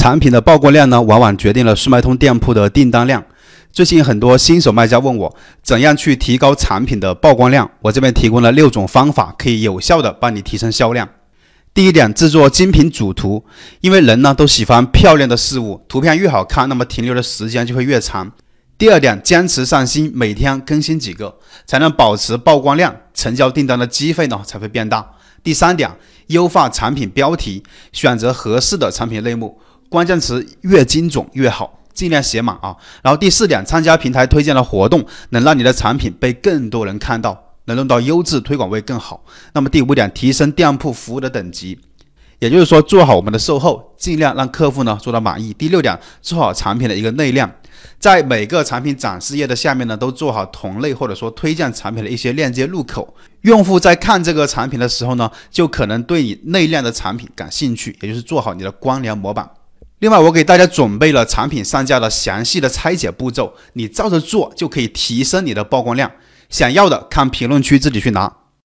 产品的曝光量呢，往往决定了速卖通店铺的订单量。最近很多新手卖家问我，怎样去提高产品的曝光量？我这边提供了六种方法，可以有效的帮你提升销量。第一点，制作精品主图，因为人呢都喜欢漂亮的事物，图片越好看，那么停留的时间就会越长。第二点，坚持上新，每天更新几个，才能保持曝光量，成交订单的机会呢才会变大。第三点，优化产品标题，选择合适的产品类目，关键词越精准越好。尽量写满啊，然后第四点，参加平台推荐的活动，能让你的产品被更多人看到，能弄到优质推广位更好。那么第五点，提升店铺服务的等级，也就是说做好我们的售后，尽量让客户呢做到满意。第六点，做好产品的一个内量，在每个产品展示页的下面呢，都做好同类或者说推荐产品的一些链接入口，用户在看这个产品的时候呢，就可能对你内量的产品感兴趣，也就是做好你的光疗模板。另外，我给大家准备了产品上架的详细的拆解步骤，你照着做就可以提升你的曝光量。想要的看评论区自己去拿。